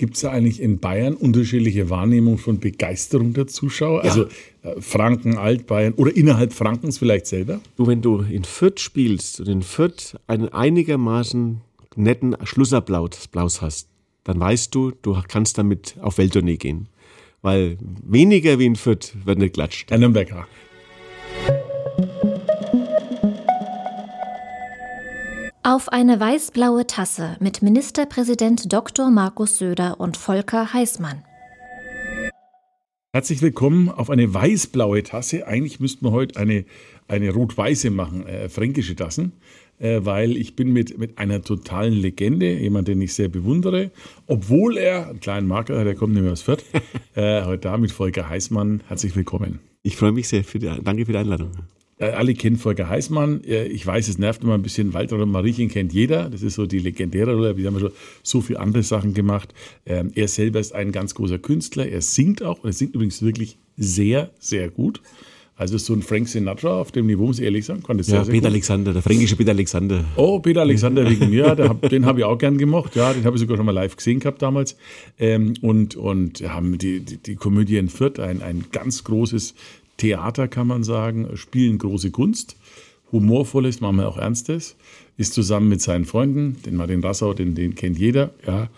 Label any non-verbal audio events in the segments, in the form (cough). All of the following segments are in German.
Gibt es da eigentlich in Bayern unterschiedliche Wahrnehmungen von Begeisterung der Zuschauer? Ja. Also äh, Franken, Altbayern oder innerhalb Frankens vielleicht selber? Du, wenn du in Fürth spielst und in Fürth einen einigermaßen netten Schlussapplaus hast, dann weißt du, du kannst damit auf Welttournee gehen. Weil weniger wie in Fürth wird nicht klatscht. Nürnberger. Auf eine weiß-blaue Tasse mit Ministerpräsident Dr. Markus Söder und Volker Heißmann. Herzlich willkommen auf eine weiß-blaue Tasse. Eigentlich müssten wir heute eine, eine rot-weiße machen, äh, fränkische Tassen, äh, weil ich bin mit, mit einer totalen Legende, jemand, den ich sehr bewundere, obwohl er einen kleinen Marker hat, der kommt nämlich aus Fürth, (laughs) äh, heute da mit Volker Heißmann. Herzlich willkommen. Ich freue mich sehr. Für die, danke für die Einladung. Äh, alle kennen Volker Heißmann. Äh, ich weiß, es nervt immer ein bisschen. Walter und Mariechen kennt jeder. Das ist so die legendäre Rolle. Wir haben schon so viele andere Sachen gemacht. Ähm, er selber ist ein ganz großer Künstler. Er singt auch. Und er singt übrigens wirklich sehr, sehr gut. Also so ein Frank Sinatra auf dem Niveau, muss ich ehrlich sagen, konnte sehr, ja, sehr Peter gut. Alexander, der fränkische Peter Alexander. Oh, Peter Alexander wegen mir, den habe ich auch gern gemacht. Ja, den habe ich sogar schon mal live gesehen gehabt damals. Ähm, und und haben die, die, die Komödie in Fürth, ein, ein ganz großes Theater, kann man sagen, spielen große Kunst. Humorvolles, manchmal auch Ernstes. Ist zusammen mit seinen Freunden, den Martin Rassau, den, den kennt jeder. Ja.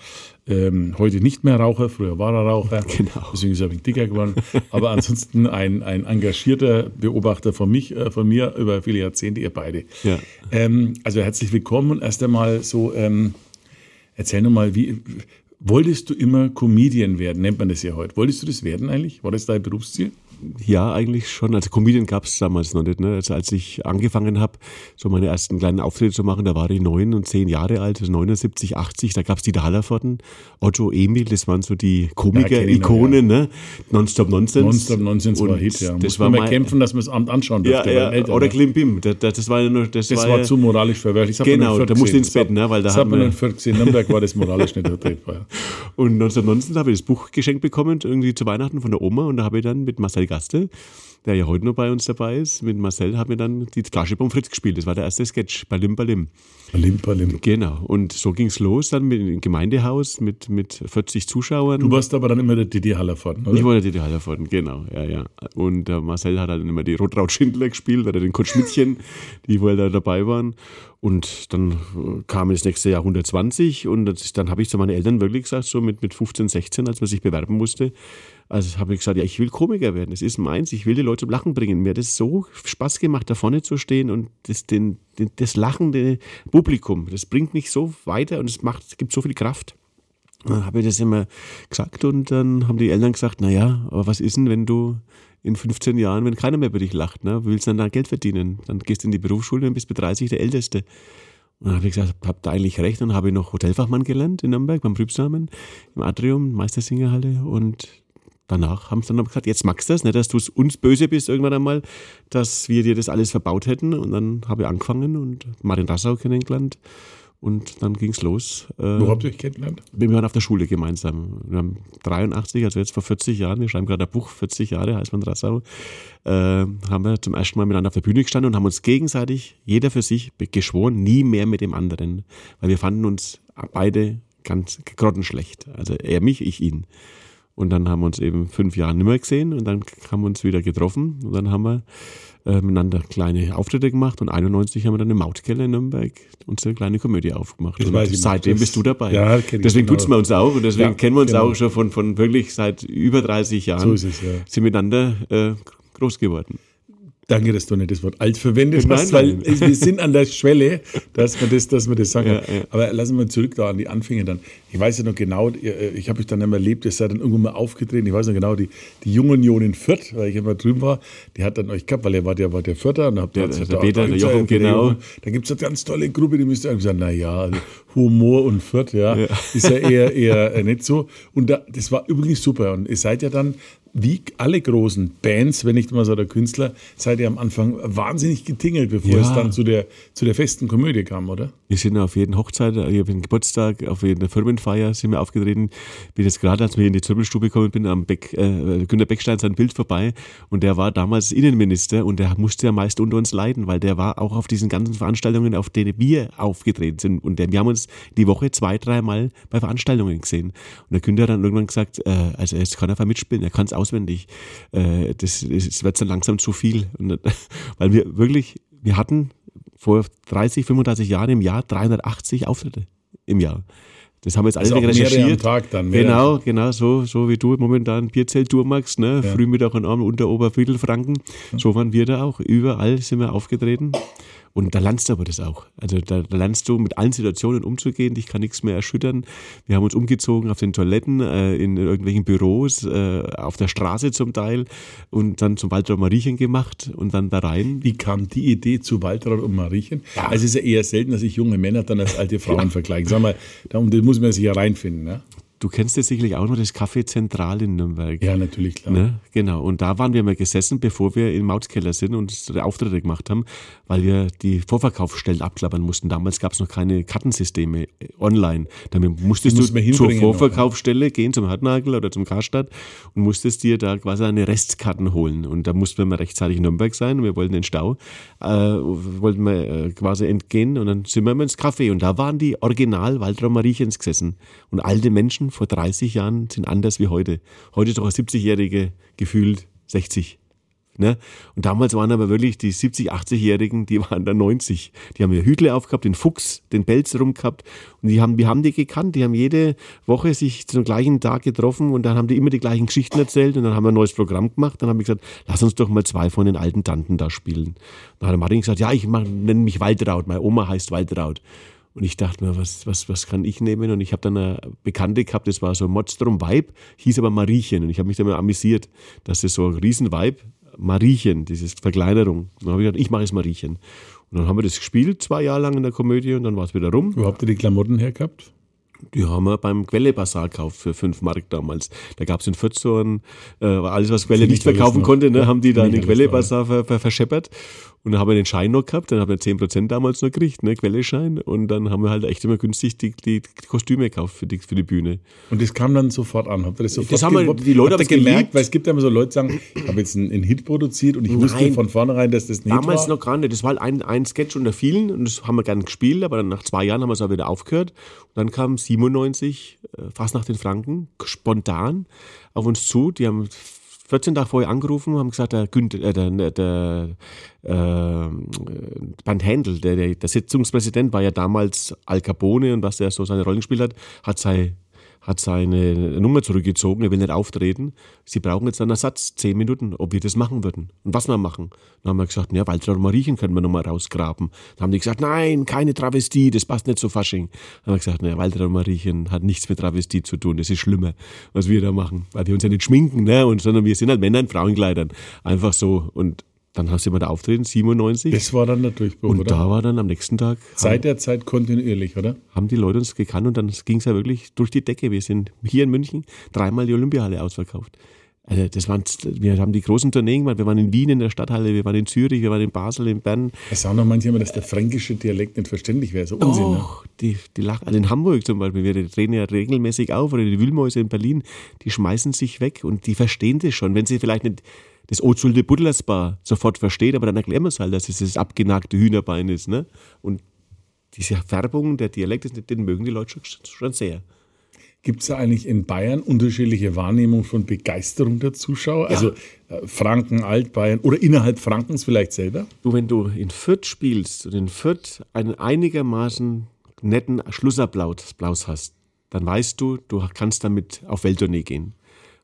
Ähm, heute nicht mehr Raucher, früher war er Raucher. (laughs) Genau. Deswegen ist er ein dicker geworden. Aber ansonsten ein, ein engagierter Beobachter von, mich, äh, von mir über viele Jahrzehnte, ihr beide. Ja. Ähm, also herzlich willkommen und erst einmal so, ähm, erzähl nochmal, wie, wolltest du immer Comedian werden, nennt man das ja heute. Wolltest du das werden eigentlich? War das dein Berufsziel? Ja, eigentlich schon. Also Comedian gab es damals noch nicht. Ne? Also als ich angefangen habe, so meine ersten kleinen Auftritte zu machen, da war ich neun und zehn Jahre alt, also 79, 80, da gab es Dieter Hallervorden, Otto Emil, das waren so die Komiker-Ikonen, ja. ne? Nonstop Nonsense. Nonstop Nonsense war Hit, ja. Das war mal kämpfen, dass man es anschauen durfte. Ja, ja. Oder Klimbim, das, das war nur, das, das war, war zu moralisch verwerflich. Genau, da musste ins Bett, ne? Weil da das hat man in Fürth gesehen. Nürnberg war das moralisch nicht vertretbar. (laughs) Und 1919 habe ich das Buch geschenkt bekommen, irgendwie zu Weihnachten von der Oma und da habe ich dann mit Marcel Gaste der ja heute noch bei uns dabei ist. Mit Marcel haben wir dann die Flasche Pommes frites gespielt. Das war der erste Sketch, Balim Balim. Balim Balim. Genau. Und so ging es los dann mit dem Gemeindehaus mit, mit 40 Zuschauern. Du warst aber dann immer der Didi Hallervorden, oder? Ich war der Didi Hallervorden, genau. Ja, ja. Und äh, Marcel hat dann immer die Rotraut Schindler gespielt, oder den Kurt Schmidtchen, (laughs) die wohl da dabei waren. Und dann äh, kam das nächste Jahr 120 und dann habe ich zu meinen Eltern wirklich gesagt, so mit, mit 15, 16, als man sich bewerben musste, also habe ich gesagt, ja, ich will Komiker werden. Das ist meins. Ich will die Leute zum Lachen bringen. Mir hat es so Spaß gemacht, da vorne zu stehen und das, den, den, das lachende Publikum, das bringt mich so weiter und es macht, es gibt so viel Kraft. dann habe ich das immer gesagt und dann haben die Eltern gesagt, naja, aber was ist denn, wenn du in 15 Jahren, wenn keiner mehr über dich lacht, ne? willst du dann da Geld verdienen? Dann gehst du in die Berufsschule und bist mit 30 der Älteste. Und dann habe ich gesagt, habt ihr eigentlich recht. Und dann habe ich noch Hotelfachmann gelernt in Nürnberg beim Prübsamen im Atrium, Meistersingerhalle. Und danach haben sie dann gesagt, jetzt magst du das, nicht, dass du uns böse bist irgendwann einmal, dass wir dir das alles verbaut hätten. Und dann habe ich angefangen und Martin Rassau kennengelernt. Und dann ging es los. Äh, Wo habt ihr euch kennengelernt? Wir waren auf der Schule gemeinsam. Wir haben 83, also jetzt vor 40 Jahren, wir schreiben gerade ein Buch, 40 Jahre heißt man Rassau, äh, haben wir zum ersten Mal miteinander auf der Bühne gestanden und haben uns gegenseitig, jeder für sich, geschworen, nie mehr mit dem anderen. Weil wir fanden uns beide ganz grottenschlecht. Also er mich, ich ihn. Und dann haben wir uns eben fünf Jahre nicht mehr gesehen und dann haben wir uns wieder getroffen und dann haben wir äh, miteinander kleine Auftritte gemacht und 91 haben wir dann im Mautkeller in Nürnberg unsere kleine Komödie aufgemacht. Das und seitdem bist du dabei. Ja, deswegen genau. tut wir uns auch und deswegen ja, kennen wir uns genau. auch schon von, von wirklich seit über 30 Jahren. So ist es, ja. Sind miteinander äh, groß geworden. Danke, dass du nicht das Wort alt verwendet nein, hast, weil nein. wir sind an der Schwelle, dass man das, dass man das sagen kann. Ja, ja. Aber lassen wir zurück da an die Anfänge dann. Ich weiß ja noch genau, äh, ich habe euch dann immer erlebt, ihr seid dann irgendwann mal aufgetreten. Ich weiß noch genau, die, die Jungunion in Fürth, weil ich immer drüben war, die hat dann euch gehabt, weil ihr wart ja war der Vierter und habt ja, der, der Peter, der Jochen, genau. Da gibt es eine ganz tolle Gruppe, die müsste irgendwie sagen, naja, also Humor und Fürth, ja, ja, ist ja eher, eher äh, nicht so. Und da, das war übrigens super. Und ihr seid ja dann wie alle großen Bands, wenn nicht mal so der Künstler, seid ihr am Anfang wahnsinnig getingelt, bevor ja. es dann zu der, zu der festen Komödie kam, oder? Wir sind auf jeden Hochzeit, auf jeden Geburtstag, auf jeder Firmenfeier sind wir aufgetreten. Bin jetzt gerade, als wir in die Zirbelstube gekommen bin, am Beck, äh, Günter Beckstein sein Bild vorbei und der war damals Innenminister und der musste ja meist unter uns leiden, weil der war auch auf diesen ganzen Veranstaltungen, auf denen wir aufgetreten sind und der, wir haben uns das die Woche zwei, dreimal bei Veranstaltungen gesehen. Und der Günther hat dann irgendwann gesagt, äh, also jetzt kann er einfach mitspielen, er kann es auswendig. Äh, das, das wird dann langsam zu viel. Und, (laughs) weil wir wirklich, wir hatten vor 30, 35 Jahren im Jahr 380 Auftritte im Jahr. Das haben wir jetzt alles Also recherchiert. am Tag dann, genau, genau, so, so wie du momentan Bierzelt-Tour machst, ne? Ja. Früh, Mittag und Abend unter Oberviertelfranken. So waren wir da auch. Überall sind wir aufgetreten. Und da lernst du aber das auch. Also da, da lernst du mit allen Situationen umzugehen. Dich kann nichts mehr erschüttern. Wir haben uns umgezogen auf den Toiletten, äh, in irgendwelchen Büros, äh, auf der Straße zum Teil und dann zum Waltraud Mariechen gemacht und dann da rein. Wie kam die Idee zu Waltraud und Mariechen? Also es ist ja eher selten, dass sich junge Männer dann als alte Frauen vergleichen. Sag mal, da da muss man sich ja reinfinden. Ne? Du kennst jetzt sicherlich auch noch das Café Zentral in Nürnberg. Ja, natürlich, klar. Ne? Genau. Und da waren wir mal gesessen, bevor wir im Mautkeller sind und unsere Auftritte gemacht haben, weil wir die Vorverkaufsstellen abklappern mussten. Damals gab es noch keine Kartensysteme äh, online. Damit musstest du zur noch, Vorverkaufsstelle gehen, zum Hartnagel oder zum Karstadt und musstest dir da quasi eine Restkarten holen. Und da mussten wir mal rechtzeitig in Nürnberg sein und wir wollten den Stau, äh, wollten wir äh, quasi entgehen und dann sind wir mal ins Café und da waren die Original Waltraud Mariechens gesessen. Und alte Menschen vor 30 Jahren sind anders wie heute. Heute ist doch ein 70-Jährige gefühlt 60. Ne? Und damals waren aber wirklich die 70, 80-Jährigen, die waren da 90. Die haben ihr Hütle aufgehabt, den Fuchs, den Pelz rumgehabt. Und die haben, wir haben die gekannt. Die haben jede Woche sich zum gleichen Tag getroffen und dann haben die immer die gleichen Geschichten erzählt. Und dann haben wir ein neues Programm gemacht. Dann haben wir gesagt, lass uns doch mal zwei von den alten Tanten da spielen. Dann hat der Martin gesagt, ja, ich nenne mich Waltraud. Meine Oma heißt Waltraud. Und ich dachte mir, was, was, was kann ich nehmen? Und ich habe dann eine Bekannte gehabt, das war so Modstrom Vibe, hieß aber Mariechen. Und ich habe mich dann mal amüsiert, dass das so ein Riesen-Vibe, Mariechen, dieses Verkleinerung. Und dann habe ich gedacht, ich mache es Mariechen. Und dann haben wir das gespielt, zwei Jahre lang in der Komödie, und dann war es wieder rum. Wo habt ihr die Klamotten hergehabt? Die haben wir beim Quelle Bazaar gekauft für 5 Mark damals. Da gab es in Fürth so ein, äh, alles, was Quelle nicht verkaufen konnte, ne, Ja, haben die da in den ich alles Quelle noch, Bazaar ver, ver, verscheppert. Und dann haben wir den Schein noch gehabt, dann haben wir 10% damals noch gekriegt, ne, Quelle-Schein. Und dann haben wir halt echt immer günstig die, die Kostüme gekauft für die, für die Bühne. Und das kam dann sofort an. Habt ihr das sofort haben wir- die Leute haben's gemerkt, geliebt. weil es gibt ja immer so Leute, die sagen, ich habe jetzt einen, einen Hit produziert und ich wusste Nein. von vornherein, dass das nicht Damals war. noch gar nicht. Das war halt ein, ein Sketch unter vielen und das haben wir gern gespielt, aber dann nach zwei Jahren haben wir es auch wieder aufgehört. Und dann kam 97, äh, fast nach den Franken, spontan auf uns zu. Die haben 14 Tage vorher angerufen und haben gesagt, der Günther, äh, der, der, der äh, Bernd Händel, der, der, der Sitzungspräsident, war ja damals Al Capone und was der so seine Rollen gespielt hat, hat sei hat seine Nummer zurückgezogen, er will nicht auftreten. Sie brauchen jetzt einen Ersatz, zehn Minuten, ob wir das machen würden und was wir machen. Dann haben wir gesagt, ja, Waltraud Mariechen können wir nochmal rausgraben. Dann haben die gesagt, nein, keine Travestie, das passt nicht zu Fasching. Dann haben wir gesagt, ne, Waltraud Mariechen hat nichts mit Travestie zu tun, das ist schlimmer, was wir da machen, weil wir uns ja nicht schminken, ne, und, sondern wir sind halt Männer in Frauenkleidern. Einfach so. Und dann sind wir da auftreten, 97. Das war dann der Durchbruch, und oder? da war dann am nächsten Tag, Seit der Zeit kontinuierlich, oder? haben die Leute uns gekannt und dann ging es ja wirklich durch die Decke. Wir sind hier in München dreimal die Olympiahalle ausverkauft. Also das waren, wir haben die großen Tourneen gemacht. Wir waren in Wien in der Stadthalle, wir waren in Zürich, wir waren in Basel, in Bern. Es sagen noch manche immer, dass der fränkische Dialekt nicht verständlich wäre. So Unsinn, ne? Och, die, die lachen. Also in Hamburg zum Beispiel, wir treten ja regelmäßig auf oder die Wühlmäuse in Berlin, die schmeißen sich weg und die verstehen das schon. Wenn sie vielleicht nicht das Ozulde Buddlersbar sofort versteht, aber dann erklären wir es halt, dass es das abgenagte Hühnerbein ist. Ne? Und diese Färbung, der Dialekt, den mögen die Leute schon, schon sehr. Gibt es da eigentlich in Bayern unterschiedliche Wahrnehmungen von Begeisterung der Zuschauer? Also äh, Franken, Altbayern oder innerhalb Frankens vielleicht selber? Du, wenn du in Fürth spielst und in Fürth einen einigermaßen netten Schlussapplaus Applaus hast, dann weißt du, du kannst damit auf Welttournee gehen.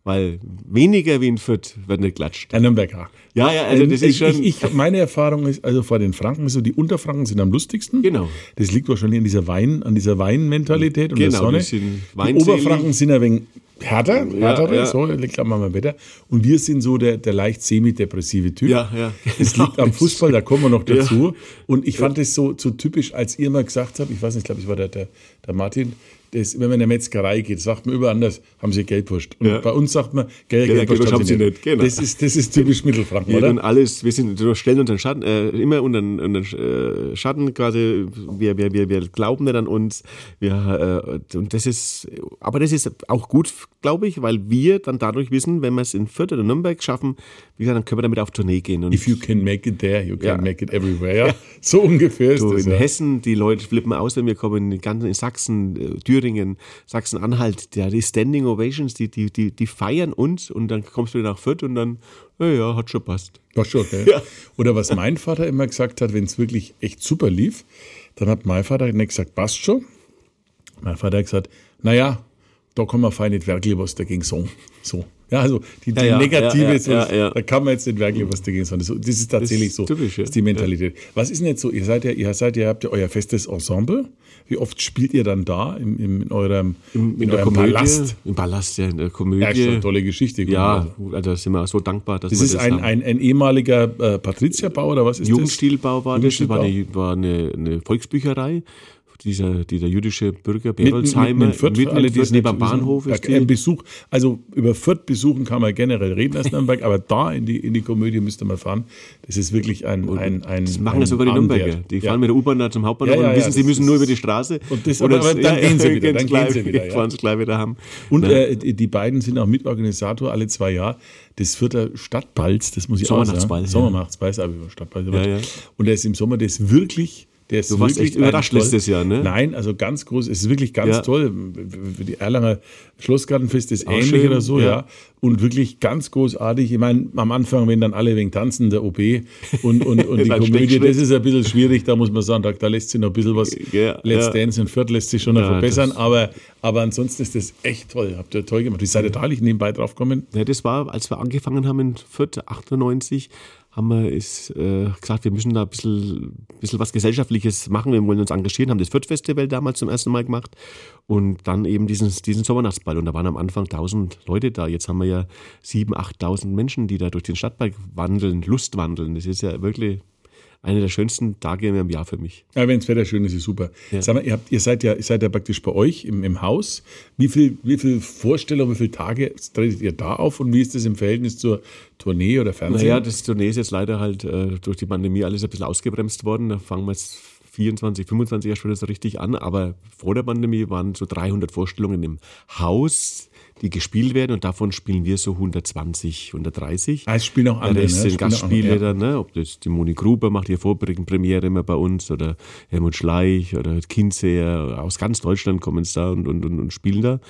Weil weniger wie in Fürth wird nicht klatscht. Der Nürnberger. Ja, ja, also das ist schon. Ähm, ich, ich, meine Erfahrung ist, also vor den Franken so, die Unterfranken sind am lustigsten. Genau. Das liegt wahrscheinlich an dieser Wein, an dieser Weinmentalität und der Genau, Sonne. die die. Oberfranken sind ein wenig härter, härtere, ja. so liegt am mal Wetter. Und wir sind so der, der leicht semi-depressive Typ. Ja, ja, Das genau. liegt am Fußball, da kommen wir noch dazu. Und ich fand es so, so typisch, als ihr mal gesagt habt, ich weiß nicht, ich glaube, ich war der, der, der Martin, das, wenn man in eine Metzgerei geht, sagt man überall anders, haben sie Geldwurst. Und Ja. bei uns sagt man, Geld, Geld- Geldwurst Geldwurst haben sie nicht. Genau. Das, ist, das ist typisch Mittelfranken, Wir oder? tun alles, wir sind wir stellen unseren Schatten, äh, immer unter den, unter den äh, Schatten quasi, wir, wir, wir, wir glauben nicht an uns. Wir, äh, und das ist, aber das ist auch gut, glaube ich, weil wir dann dadurch wissen, wenn wir es in Fürth oder Nürnberg schaffen, wie gesagt, dann können wir damit auf Tournee gehen. Und If you can make it there, you can Ja. make it everywhere. So ungefähr ist so das. in Ja. Hessen, die Leute flippen aus, wenn wir kommen, in, ganzen, in Sachsen, äh, Thüringen, Sachsen-Anhalt, ja, die Standing Ovations, die, die, die, die feiern uns und dann kommst du nach Fürth und dann, ja, ja, hat schon passt. War schon, gell? Ja. Oder was mein Vater immer gesagt hat, wenn es wirklich echt super lief, dann hat mein Vater nicht gesagt, passt schon. Mein Vater hat gesagt, naja, da kann man fein nicht wirklich was dagegen sagen. So. Ja, also die, die Ja, negative, so, ja. da kann man jetzt nicht wirklich was dagegen sagen. Das, das ist tatsächlich so. typisch, ja. Das ist die Mentalität. Was ist denn jetzt so? Ihr seid ja, ihr seid ja, habt ja euer festes Ensemble. Wie oft spielt ihr dann da im, in eurem, in, In der eurem Komödie, Palast? Im Palast, ja, in der Komödie. Ja, schon eine tolle Geschichte. Ja, also da sind wir so dankbar, dass Das ist das ein, haben. ein, ein ehemaliger äh, Patrizierbau oder was ist Jugendstilbau war das, das war, Jugendstilbau? eine, war eine, eine Volksbücherei, dieser, dieser jüdische Bürger das? Berolsheimer, mitten in Fürth, für alle, die es neben Bahnhof ist Ja, Ein die. Besuch, also über Fürth besuchen kann man generell reden als Nürnberg, aber da in die, in die Komödie müsste man fahren. Das ist wirklich ein, ein, ein Das machen ein ja sogar die Nürnberger. wert. Die Ja. fahren mit der U-Bahn da zum Hauptbahnhof Ja, ja, und ja, wissen, sie das müssen nur über die Straße. Und das- Oder aber das- dann gehen (laughs) sie wieder, dann gehen sie wieder, ja. gleich wieder haben. Und äh, die beiden sind auch Mitorganisator alle zwei Jahre des Vierter Stadtballs, das muss ich auch sagen. Ja. Sommermachtsball, ist aber über Stadtball. Ja, ja. Und der ist im Sommer, der ist wirklich, der ist Du warst echt überrascht letztes Jahr, ne? Nein, also ganz groß, es ist wirklich ganz Ja. toll. Die Erlanger Schlossgartenfest ist Auch ähnlich schön, oder so, ja. ja. Und wirklich ganz großartig. Ich meine, am Anfang, wenn dann alle wegen tanzen, der OB und, und, (laughs) und die Komödie, das ist ein bisschen schwierig, da muss man sagen, da, da lässt sich noch ein bisschen was, Ja, Let's. Dance in Fürth lässt sich schon noch verbessern, aber, aber ansonsten ist das echt toll. Habt ihr toll gemacht. Wie seid ihr da nicht nebenbei drauf gekommen? Ja, das war, als wir angefangen haben in Fürth, 98, haben wir ist, äh, gesagt, wir müssen da ein bisschen, bisschen was Gesellschaftliches machen, wir wollen uns engagieren, haben das Fürth-Festival damals zum ersten Mal gemacht und dann eben diesen, diesen Sommernachtsball. Und da waren am Anfang 1000 Leute da. Jetzt haben wir ja 7.000, 8.000 Menschen, die da durch den Stadtpark wandeln, Lust wandeln. Das ist ja wirklich einer der schönsten Tage im Jahr für mich. Ja, wenn das Wetter schön ist, ist super. Ja. Sag mal, ihr, habt, ihr, seid ja, ihr seid ja praktisch bei euch im, im Haus. Wie viel, wie viel Vorstellungen, wie viele Tage tretet ihr da auf und wie ist das im Verhältnis zur Tournee oder Fernsehen? Naja, das Tournee ist jetzt leider halt äh, durch die Pandemie alles ein bisschen ausgebremst worden. Da fangen wir jetzt 24, 25 erst wieder so richtig an. Aber vor der Pandemie waren so 300 Vorstellungen im Haus, die gespielt werden. Und davon spielen wir so 120, 130. Ah, es spielen auch Der andere. Rest ne? sind Gastspiele ja. dann, ne? ob das die Moni Gruber macht hier Vorpremiere immer bei uns oder Helmut Schleich oder Kinseher, aus ganz Deutschland kommen sie da und, und, und, und spielen da.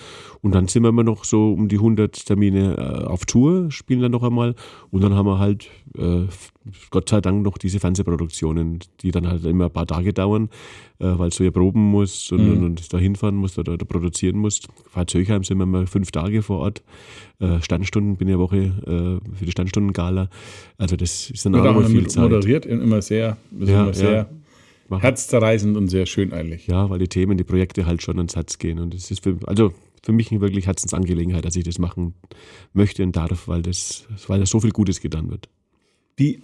Und dann sind wir immer noch so um die 100 Termine äh, auf Tour, spielen dann noch einmal und dann haben wir halt äh, Gott sei Dank noch diese Fernsehproduktionen, die dann halt immer ein paar Tage dauern, äh, weil du ja proben musst und, Mhm. und, da hinfahren musst oder, oder produzieren musst. Pfalz-Höchheim sind wir mal fünf Tage vor Ort. Äh, Standstunden bin ja Woche äh, für die Standstundengala. Also das ist dann auch Wird immer auch viel Zeit. moderiert, immer sehr, ist Ja, immer sehr ja. Machen. herzzerreißend und sehr schön eigentlich. Ja, weil die Themen, die Projekte halt schon ans Herz gehen. Und es ist für, also für mich eine wirklich Herzensangelegenheit, dass ich das machen möchte und darf, weil das, weil das so viel Gutes getan wird. Wie,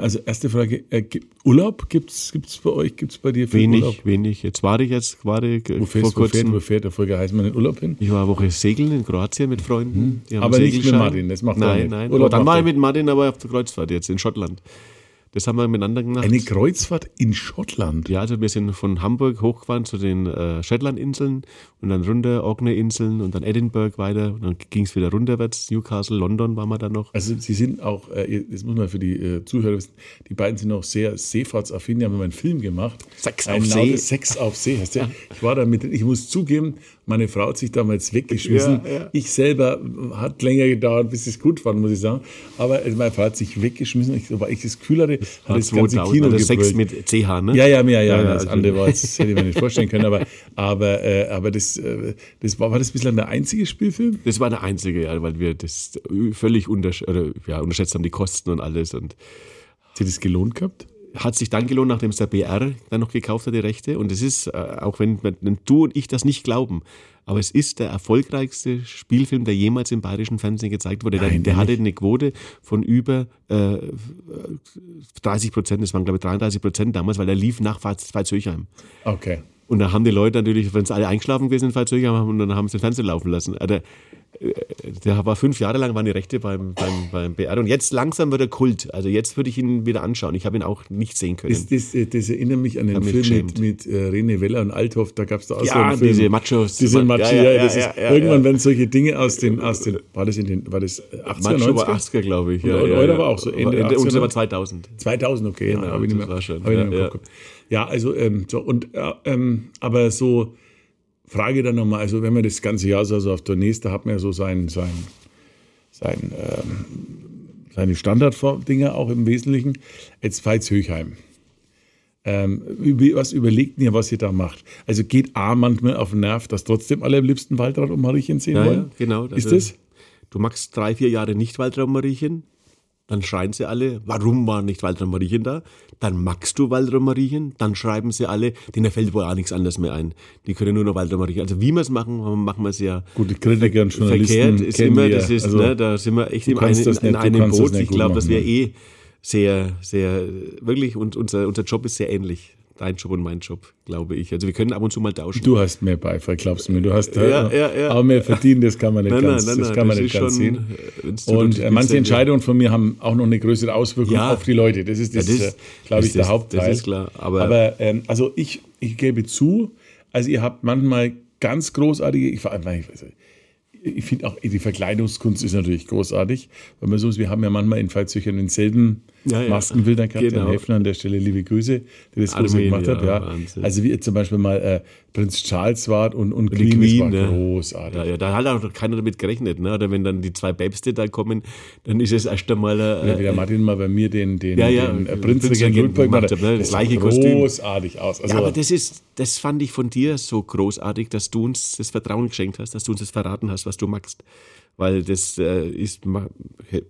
also erste Frage, äh, Urlaub gibt es bei euch, gibt es bei dir viel Wenig, Urlaub? wenig. Jetzt war ich jetzt gerade Wo vor fährst, wo fährt, kurzem. wo fährt der Folge heißt man in Urlaub hin? Ich war eine Woche segeln in Kroatien mit Freunden. Die Mhm. Aber nicht mit. Martin, das macht Nein, nicht. nein. Urlaub dann war ich mit Martin aber auf der Kreuzfahrt jetzt in Schottland. Das haben wir miteinander gemacht. Eine Kreuzfahrt in Schottland. Ja, also wir sind von Hamburg hochgefahren zu den äh, Shetlandinseln und dann runter Orkney-Inseln und dann Edinburgh weiter und dann ging es wieder runterwärts. Newcastle, London waren wir dann noch. Also sie sind auch, äh, das muss man für die äh, Zuhörer wissen, die beiden sind auch sehr seefahrtsaffin, die haben immer einen Film gemacht. Sex Ein auf See. Sex auf See heißt der. Ich war da mit, ich muss zugeben, meine Frau hat sich damals weggeschmissen. Ja, ja. Ich selber hat länger gedauert, bis es gut war, muss ich sagen. Aber äh, meine Frau hat sich weggeschmissen. Ich, aber ich das hatte, hat das ganze 2000, Kino also Sex mit CH, ne? Ja, ja, ja. Ja, ja, das also- andere war (laughs) das hätte ich mir nicht vorstellen können, aber, aber, äh, aber das, äh, das war, war das bislang der einzige Spielfilm? Das war der einzige, ja, weil wir das völlig untersch oder, ja, unterschätzt haben, die Kosten und alles. Und Hat sich das gelohnt gehabt? Hat sich dann gelohnt, nachdem es der BR dann noch gekauft hat, die Rechte. Und es ist, äh, auch wenn, wenn du und ich das nicht glauben, aber es ist der erfolgreichste Spielfilm, der jemals im bayerischen Fernsehen gezeigt wurde. der Nein, der hatte ehrlich? eine Quote von über äh, 30 Prozent, das waren glaube ich 33 Prozent damals, weil er lief nach Pfalz-Höchheim. Okay. Und da haben die Leute natürlich, wenn es alle eingeschlafen gewesen sind, haben, und dann haben sie den Fernseher laufen lassen. Also, der war fünf Jahre lang, waren die Rechte beim, beim, beim BR. Und jetzt langsam wird er Kult. Also jetzt würde ich ihn wieder anschauen. Ich habe ihn auch nicht sehen können. Das, das, das erinnert mich an den Film mit, mit äh, René Weller und Althoff. Da gab es da auch ja, so einen Film. diese Machos. Diese Machos. Ja, ja, ja, ja Irgendwann werden solche Dinge aus den, aus den, war das in den, war das 80er, Macho 90er? war 80er, glaube ich. Ja, und ja, war auch so Ende, Ende 80er. Und war 2000. 2000, okay. Genau, ja, ich nicht mehr, war schon. hab ich nicht mehr ja, also, ähm, so, und, äh, ähm, aber so, Frage dann nochmal, also wenn man das ganze Jahr so also auf Tournees, da hat man ja so sein, sein, sein, ähm, seine Standarddinge auch im Wesentlichen. Jetzt Veits Höchheim. Ähm, was überlegt ihr, was ihr da macht? Also geht A manchmal auf den Nerv, dass trotzdem alle am liebsten Waldrad und Mariechen sehen ja, wollen? Ja, genau. Ist also, das? Du magst drei, vier Jahre nicht Waldrad und Mariechen, dann schreien sie alle, warum war nicht Walter Marien da? Dann magst du Walter Marien, dann schreiben sie alle, denen fällt wohl auch nichts anderes mehr ein. Die können nur noch Walter Marien. Also wie wir es machen, machen wir es ja Gut, die Kritiker und Journalisten verkehrt. Ist immer, das ist, also, ne, da sind wir echt in, ein, in, in einem Boot. Ich glaube, das wäre eh sehr, sehr, wirklich, und unser, unser Job ist sehr ähnlich dein Job und mein Job, glaube ich. Also wir können ab und zu mal tauschen. Du hast mehr Beifall, glaubst du mir. Du hast ja, äh, ja, ja. auch mehr verdient, das kann man nicht nein, ganz, nein, nein, das kann man nicht ganz sehen. Äh, und äh, manche Entscheidungen von mir haben auch noch eine größere Auswirkung auf die Leute. Das ist, das, das ist, glaube ich, der Hauptteil. Das ist klar. Aber, aber ähm, also ich, ich gebe zu, also ihr habt manchmal ganz großartige, ich, ich finde auch die Verkleidungskunst ist natürlich großartig, weil man so ist, wir haben ja manchmal in Veitshöchern denselben ja, ja. Maskenbildern gehabt. Genau. Herrn Häfner an der Stelle liebe Grüße, der das große gemacht hat. Ja. Also wie zum Beispiel mal äh, Prinz Charles war und, und Queen, Queen war ne? großartig. Ja, ja, da hat auch keiner damit gerechnet. Ne? Oder wenn dann die zwei Päpste da kommen, dann ist es erst einmal... Äh, ja, wie der Martin mal bei mir den, den, ja, ja, den äh, Prinzregent gemacht hat. Ne? Das gleiche großartig aus. Also, ja, aber das, ist, das fand ich von dir so großartig, dass du uns das Vertrauen geschenkt hast, dass du uns das verraten hast, was du magst weil das äh, ist,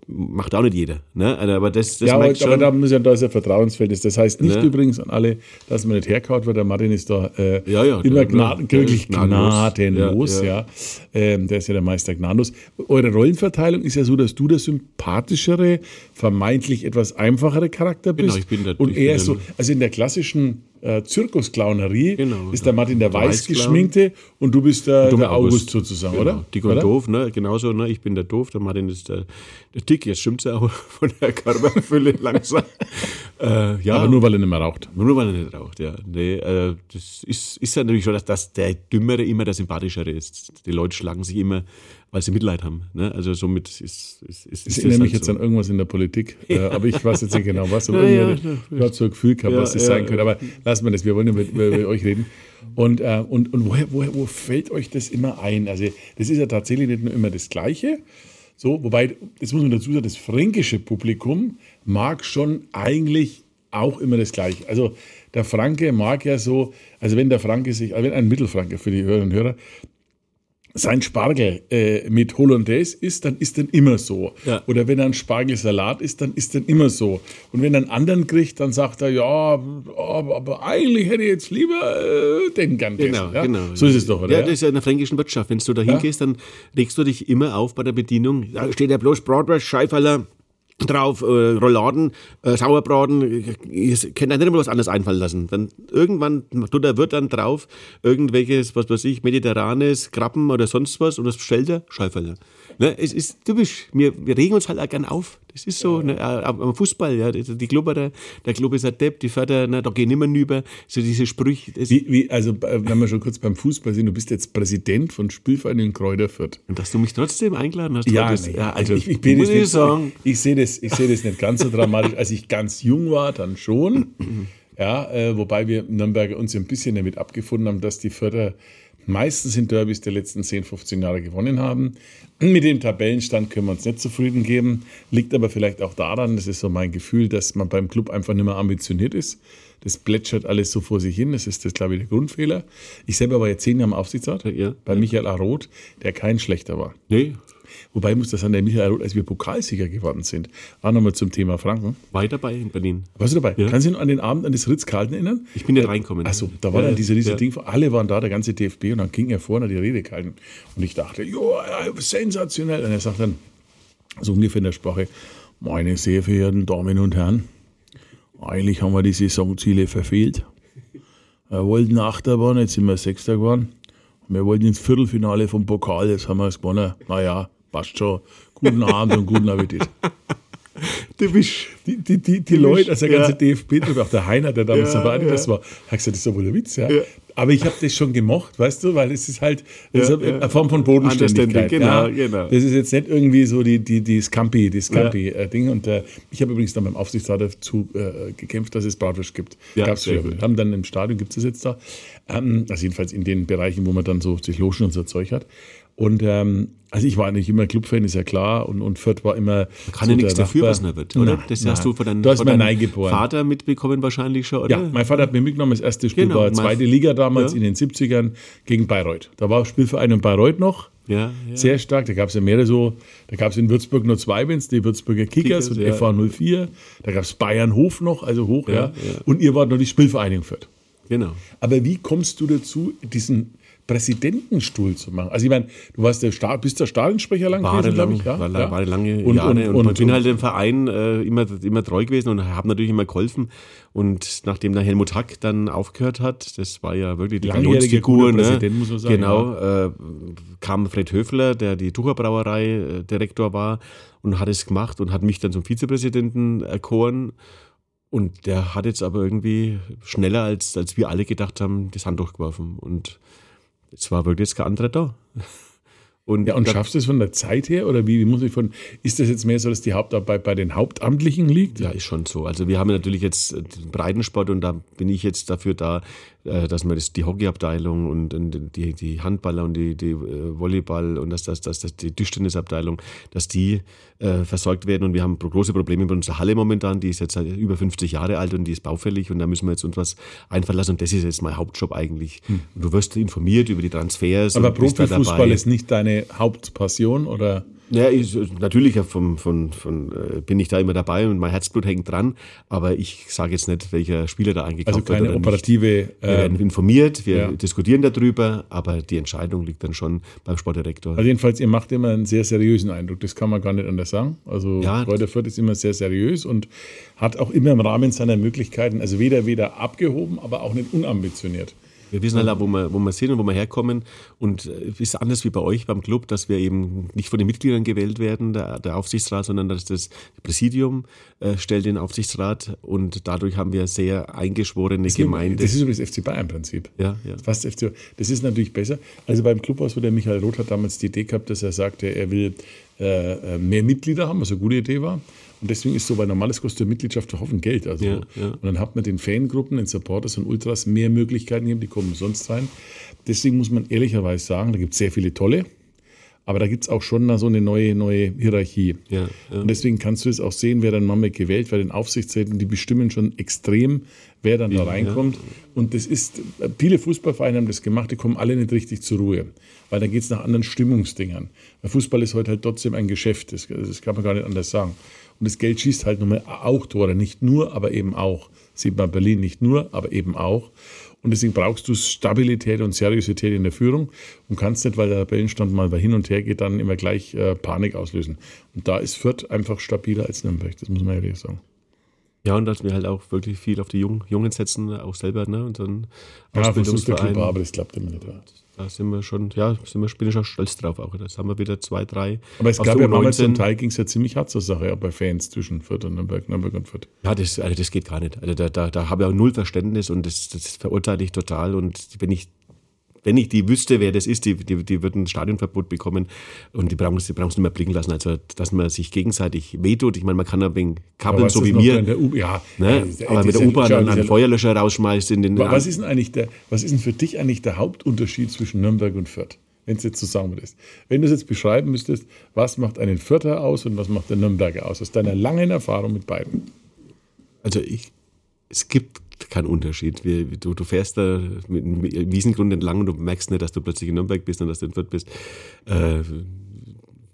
macht auch nicht jeder. Ne? Also, aber das, das ja, aber, aber da muss ja da ist ein Vertrauensverhältnis. Das heißt nicht ne? übrigens an alle, dass man nicht herkaut wird. Der Martin ist da äh, ja, ja, immer wirklich gnadenlos. Ja, ja. Ähm, der ist ja der Meister gnadenlos. Eure Rollenverteilung ist ja so, dass du der sympathischere, vermeintlich etwas einfachere Charakter genau, bist. Genau, ich bin der, und er ist so, also in der klassischen äh, Zirkusclownerie genau, ist der Martin der, der weiß geschminkte und du bist der, der August, August, sozusagen, genau. oder? Dick und oder? doof, ne? genauso. Ne? Ich bin der doof, der Martin ist der, der dick. Jetzt stimmt es ja auch (laughs) von der Körperfülle (laughs) langsam. äh, ja. Aber nur, weil er nicht mehr raucht. Nur, weil er nicht raucht, ja. Nee, äh, das ist, ist ja natürlich schon, dass, dass der Dümmere immer der Sympathischere ist. Die Leute schlagen sich immer weil sie Mitleid haben. Ne? Also somit ist, ist, ist, ist Ich erinnere mich halt jetzt so. an irgendwas in der Politik, ja. (laughs) äh, aber ich weiß jetzt nicht genau was. Aber ja, ja, ich habe so ein Gefühl gehabt, was das sein könnte. Aber lassen wir das, wir wollen über, über, über euch reden. Und, äh, und, und woher, woher, wo fällt euch das immer ein? Also das ist ja tatsächlich nicht nur immer das Gleiche. So, wobei, das muss man dazu sagen, das fränkische Publikum mag schon eigentlich auch immer das Gleiche. Also der Franke mag ja so, also wenn der Franke sich, also wenn ein Mittelfranke für die Hörerinnen und Hörer, sein Spargel äh, mit Hollandaise isst, dann ist dann immer so. Ja. Oder wenn er ein Spargelsalat isst, dann ist dann immer so. Und wenn er einen anderen kriegt, dann sagt er, ja, aber, eigentlich hätte ich jetzt lieber äh, den gern gegessen. Genau, ja? genau. So ist es doch, oder? Ja, das ist ja in der fränkischen Wirtschaft. Wenn du da hingehst, dann regst du dich immer auf bei der Bedienung. Da steht ja bloß Bratwurst, Scheiferler, drauf, äh, Rouladen, äh, Sauerbraten, ihr könnt euch nicht immer was anderes einfallen lassen. Dann irgendwann tut der Wirt dann drauf irgendwelches, was weiß ich, mediterranes, Krabben oder sonst was und das bestellt er, Schäuferle. Ne, es ist typisch, wir, wir regen uns halt auch gern auf. Das ist so, ne, am Fußball, ja, die Klubber, der, der Club ist ein Depp, die Förder, ne, da gehen immer nüber, so diese Sprüche. Wie, wie, also, wenn wir schon kurz beim Fußball sind, du bist jetzt Präsident von Spielverein in Kräuter Fürth. Und dass du mich trotzdem eingeladen hast. Ja, das, nee, ja also, ich, ich, bin muss ich, sagen. ich, ich sehe das, ich seh das nicht ganz so dramatisch. Als ich ganz jung war, dann schon. (clears throat) Ja, äh, wobei wir Nürnberger uns ein bisschen damit abgefunden haben, dass die Förder meistens in Derbys der letzten 10, 15 Jahre gewonnen haben. Mit dem Tabellenstand können wir uns nicht zufrieden geben. Liegt aber vielleicht auch daran, das ist so mein Gefühl, dass man beim Club einfach nicht mehr ambitioniert ist. Das plätschert alles so vor sich hin. Das ist, das, glaube ich, der Grundfehler. Ich selber war jetzt zehn Jahre im Aufsichtsrat ja, bei Michael Aroth, der kein schlechter war. Nee, Wobei muss das an der Michael Roth, als wir Pokalsieger geworden sind, auch nochmal zum Thema Franken. War ich dabei in Berlin. Warst du dabei? Ja. Kannst du dich noch an den Abend an das Ritz-Carlton erinnern? Ich bin ja reinkommen. Achso, da war ja, dann diese riesige ja. Ding, alle waren da, der ganze DFB, und dann ging er vorne die Rede gehalten. Und ich dachte, ja, sensationell. Und er sagt dann, so ungefähr in der Sprache, meine sehr verehrten Damen und Herren, eigentlich haben wir die Saisonziele verfehlt. Wir wollten Achterbahn, jetzt sind wir Sechster geworden. Wir wollten ins Viertelfinale vom Pokal, jetzt haben wir es gewonnen. Naja, passt schon. Guten Abend und guten Appetit. (laughs) Du bist. Die, die, die, die Leute, also der ganze ja. DFB, auch der Heiner, der damals ja, dabei ja. das war, hat gesagt, das ist doch wohl ein Witz, ja. ja. Aber ich habe das schon gemocht, weißt du, weil es ist halt ja, ist eine Form von Bodenständigkeit. Genau, genau. Das ist jetzt nicht irgendwie so die, die, die Scampi, die Scampi-Ding. Und äh, ich habe übrigens dann beim Aufsichtsrat dazu äh, gekämpft, dass es Bratwurst gibt. Ja, Gab's früher. Wir haben dann im Stadion, gibt es jetzt da. Ähm, also jedenfalls in den Bereichen, wo man dann so sich Loschen und so Zeug hat. Und ähm, also ich war eigentlich immer Clubfan, ist ja klar. Und, und Fürth war immer. Man kann so ja nichts dafür, was er wird, oder? das hast du von, deinem, du von deinem Vater mitbekommen wahrscheinlich schon, oder? Ja, mein Vater hat mir mitgenommen, das erste Spiel genau, war zweite Liga damals ja. in den 70ern gegen Bayreuth. Da war Spielverein in Bayreuth noch. Ja, ja. Sehr stark. Da gab es ja mehrere so. Da gab es in Würzburg nur zwei Bands, die Würzburger Kickers, Kickers und ja. FA 04. Da gab es Bayern Hof noch, also hoch, ja. Und ihr wart noch die Spielvereinigung Fürth. Genau. Aber wie kommst du dazu, diesen Präsidentenstuhl zu machen. Also ich meine, du warst der Sta bist der Stadionsprecher lang war gewesen, glaube ich. Ja? War, ja. war lange und, Jahre und, und, und, bin halt dem Verein äh, immer, immer treu gewesen und habe natürlich immer geholfen. Und nachdem der Helmut Hack dann aufgehört hat, das war ja wirklich die Galionsfigur, ne? muss man sagen. Genau, ja. äh, kam Fred Höfler, der die Tucherbrauerei äh, Direktor war und hat es gemacht und hat mich dann zum Vizepräsidenten erkoren. Und der hat jetzt aber irgendwie schneller, als, als wir alle gedacht haben, das Handtuch geworfen. Und es war wirklich jetzt kein anderer da. Und, ja, und schaffst du es von der Zeit her oder wie, wie, muss ich von, ist das jetzt mehr so, dass die Hauptarbeit bei den Hauptamtlichen liegt? Ja, ist schon so. Also wir haben natürlich jetzt den Breitensport und da bin ich jetzt dafür da, dass man das, die Hockeyabteilung und, und die, die Handballer und die, die äh, Volleyball und dass, dass, dass, dass die Tischtennisabteilung, dass die äh, versorgt werden. Und wir haben große Probleme mit unserer Halle momentan, die ist jetzt über 50 Jahre alt und die ist baufällig und da müssen wir jetzt uns was einfallen lassen. Und das ist jetzt mein Hauptjob eigentlich. Hm. Du wirst informiert über die Transfers. Aber Profifußball ist nicht deine Hauptpassion oder? Ja, ich, natürlich vom, von, von, äh, bin ich da immer dabei und mein Herzblut hängt dran, aber ich sage jetzt nicht, welcher Spieler da eingekauft also keine wird. Also operative. Wir werden ähm, informiert, wir ja. diskutieren darüber, aber die Entscheidung liegt dann schon beim Sportdirektor. Also jedenfalls, ihr macht immer einen sehr seriösen Eindruck, das kann man gar nicht anders sagen. Also ja. Reuter Fürth ist immer sehr seriös und hat auch immer im Rahmen seiner Möglichkeiten, also weder, weder abgehoben, aber auch nicht unambitioniert. Wir wissen halt auch, wo wir, wo wir sind und wo wir herkommen. Und es ist anders wie bei euch beim Club, dass wir eben nicht von den Mitgliedern gewählt werden, der, der Aufsichtsrat, sondern dass das Präsidium äh, stellt den Aufsichtsrat und dadurch haben wir sehr eingeschworene das Gemeinde. Das ist übrigens FC Bayern Prinzip. Ja, ja. Fast FC. Das ist natürlich besser. Also beim Clubhaus, wo der Michael Roth hat damals die Idee gehabt, dass er sagte, er will äh, äh mehr Mitglieder haben, was eine gute Idee war. Und deswegen ist so, weil normales kostet Mitgliedschaft einen Haufen Geld. Also, ja, ja. Und dann hat man den Fangruppen, den Supporters und Ultras mehr Möglichkeiten gegeben, die kommen sonst rein. Deswegen muss man ehrlicherweise sagen, da gibt es sehr viele tolle. Aber da gibt es auch schon so eine neue, neue Hierarchie. Ja, ja. Und deswegen kannst du es auch sehen, wer dann mal gewählt, weil den Aufsichtsräten, die bestimmen schon extrem, wer dann ja, da reinkommt. Und das ist, viele Fußballvereine haben das gemacht, die kommen alle nicht richtig zur Ruhe. Weil da geht es nach anderen Stimmungsdingern. Weil Fußball ist heute halt trotzdem ein Geschäft, das, das kann man gar nicht anders sagen. Und das Geld schießt halt nun mal auch Tore. Nicht nur, aber eben auch. Sieht man Berlin nicht nur, aber eben auch. Und deswegen brauchst du Stabilität und Seriosität in der Führung und kannst nicht, weil der Tabellenstand mal hin und her geht, dann immer gleich äh, Panik auslösen. Und da ist Fürth einfach stabiler als Nürnberg, das muss man ehrlich sagen. Ja, und dass wir halt auch wirklich viel auf die Jungen setzen, auch selber, ne? Und dann ja, Ausbildungsverein. Aber das klappt immer nicht. Ja da sind wir schon, ja, sind wir, bin ich auch stolz drauf. Auch. Das haben wir wieder zwei, drei. Aber es gab ja damals zum Teil ging es ja ziemlich hart zur Sache, ja, bei Fans zwischen Fürth und Nürnberg, Nürnberg und Fürth. Ja, das, also das geht gar nicht. Also da, da, da habe ich auch null Verständnis und das, das verurteile ich total. Und wenn ich wenn ich die wüsste, wer das ist, die, die, die würden ein Stadionverbot bekommen und die brauchen es die nicht mehr blicken lassen. Also, dass man sich gegenseitig wehtut. Ich meine, man kann ein wenig kappeln, so wie mir. Ja, ne? ja, aber mit der U-Bahn dann einen Feuerlöscher rausschmeißt in den. Was ist denn eigentlich der, was ist denn für dich eigentlich der Hauptunterschied zwischen Nürnberg und Fürth? Wenn es jetzt zusammen ist. Wenn du es jetzt beschreiben müsstest, was macht einen Fürther aus und was macht der Nürnberger aus? Aus deiner langen Erfahrung mit beiden. Also ich, es gibt keinen Unterschied. Du, du fährst da mit einem Wiesengrund entlang und du merkst nicht, dass du plötzlich in Nürnberg bist und dass du in Fürth bist. Äh,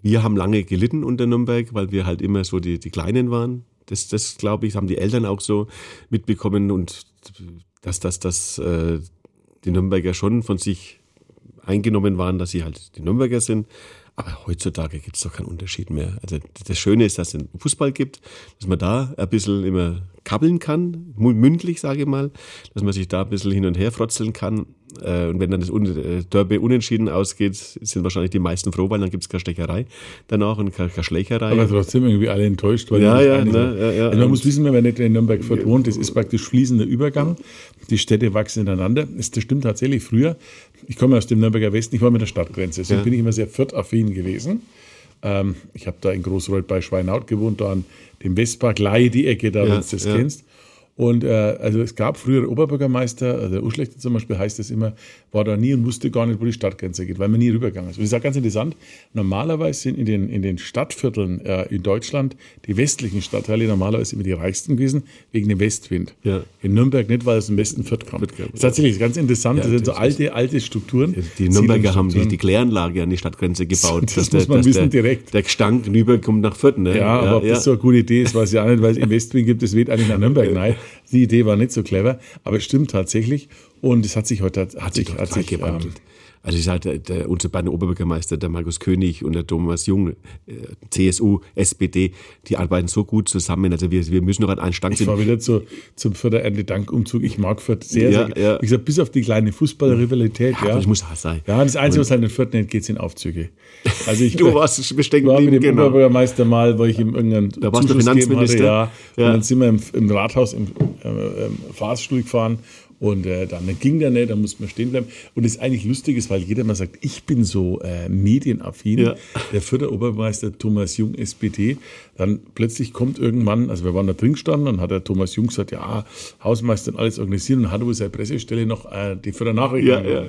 wir haben lange gelitten unter Nürnberg, weil wir halt immer so die, die Kleinen waren. Das, das glaube ich, haben die Eltern auch so mitbekommen und dass, dass, dass äh, die Nürnberger schon von sich eingenommen waren, dass sie halt die Nürnberger sind. Aber heutzutage gibt es doch keinen Unterschied mehr. Also das Schöne ist, dass es den Fußball gibt, dass man da ein bisschen immer kabbeln kann, mündlich, sage ich mal, dass man sich da ein bisschen hin und her frotzeln kann. Äh, und wenn dann das äh, Derby unentschieden ausgeht, sind wahrscheinlich die meisten froh, weil dann gibt es keine Stecherei danach und keine, Schlägerei. Aber trotzdem irgendwie alle enttäuscht. Weil ja, ja, ne, ja, ja, also man muss wissen, wenn man nicht in Nürnberg wohnt, das ist praktisch fließender Übergang. Die Städte wachsen ineinander. Das stimmt tatsächlich früher. Ich komme aus dem Nürnberger Westen, ich war mit der Stadtgrenze. Deswegen ja. bin ich immer sehr Fürth-affin gewesen. Ähm, ich habe da in Großreuth bei Schweinaut gewohnt, da an dem Westpark, Leih, die Ecke, da, ja, wenn du das kennst. Und äh, also es gab früher Oberbürgermeister, also der Uschlechter zum Beispiel heißt das immer, war da nie und wusste gar nicht, wo die Stadtgrenze geht, weil man nie rübergegangen ist. Und das ist auch ganz interessant. Normalerweise sind in den, in den Stadtvierteln äh, in Deutschland die westlichen Stadtteile normalerweise immer die reichsten gewesen, wegen dem Westwind. Ja. In Nürnberg nicht, weil es im Westen Fürth kommt. Das ist tatsächlich ganz interessant. Ja, das sind so alte, alte Strukturen. Die Nürnberger haben die, die Kläranlage an die Stadtgrenze gebaut. Das, das muss man wissen der, direkt. Der Gestank rüberkommt nach Fürth. Ne? Ja, ja, aber ob das so eine gute Idee ist, weiß ich auch nicht, weil es im Westwind gibt, es weht eigentlich nach Nürnberg. (laughs) Nein, die Idee war nicht so clever, aber es stimmt tatsächlich. Und es hat sich heute hat, hat sich, hat sich gewandelt. Ähm, also ich sage, der, unser beiden Oberbürgermeister, der Markus König und der Thomas Jung, äh, CSU, SPD, die arbeiten so gut zusammen. Also wir, wir müssen noch an einen sind. Ich war wieder zu, zum Förder-Ernte-Dank-Umzug. Ich mag Fürth sehr, ja, sehr. Ja. Wie gesagt, bis auf die kleine Fußballrivalität. Ja, ja. Das muss auch sein. Ja, das Einzige, was halt in Fürth nicht geht, sind Aufzüge. Also ich (laughs) du warst beständig war mit dem genau. Oberbürgermeister mal, weil ich ihm irgendeinen da warst du Finanzminister. Hatte, ja. Und dann sind wir im, im Rathaus im, äh, im Fahrstuhl gefahren und äh, dann ging der nicht, dann musste man stehen bleiben. Und das ist eigentlich lustig ist, weil jeder mal sagt, ich bin so äh, medienaffin. Ja. Der vierte Obermeister Thomas Jung, SPD. Dann plötzlich kommt irgendwann, also wir waren da drin gestanden, dann hat der Thomas Jung gesagt, ja, Hausmeister und alles organisieren und hat wohl seine Pressestelle noch äh, die Nachrichten. Ja, ja.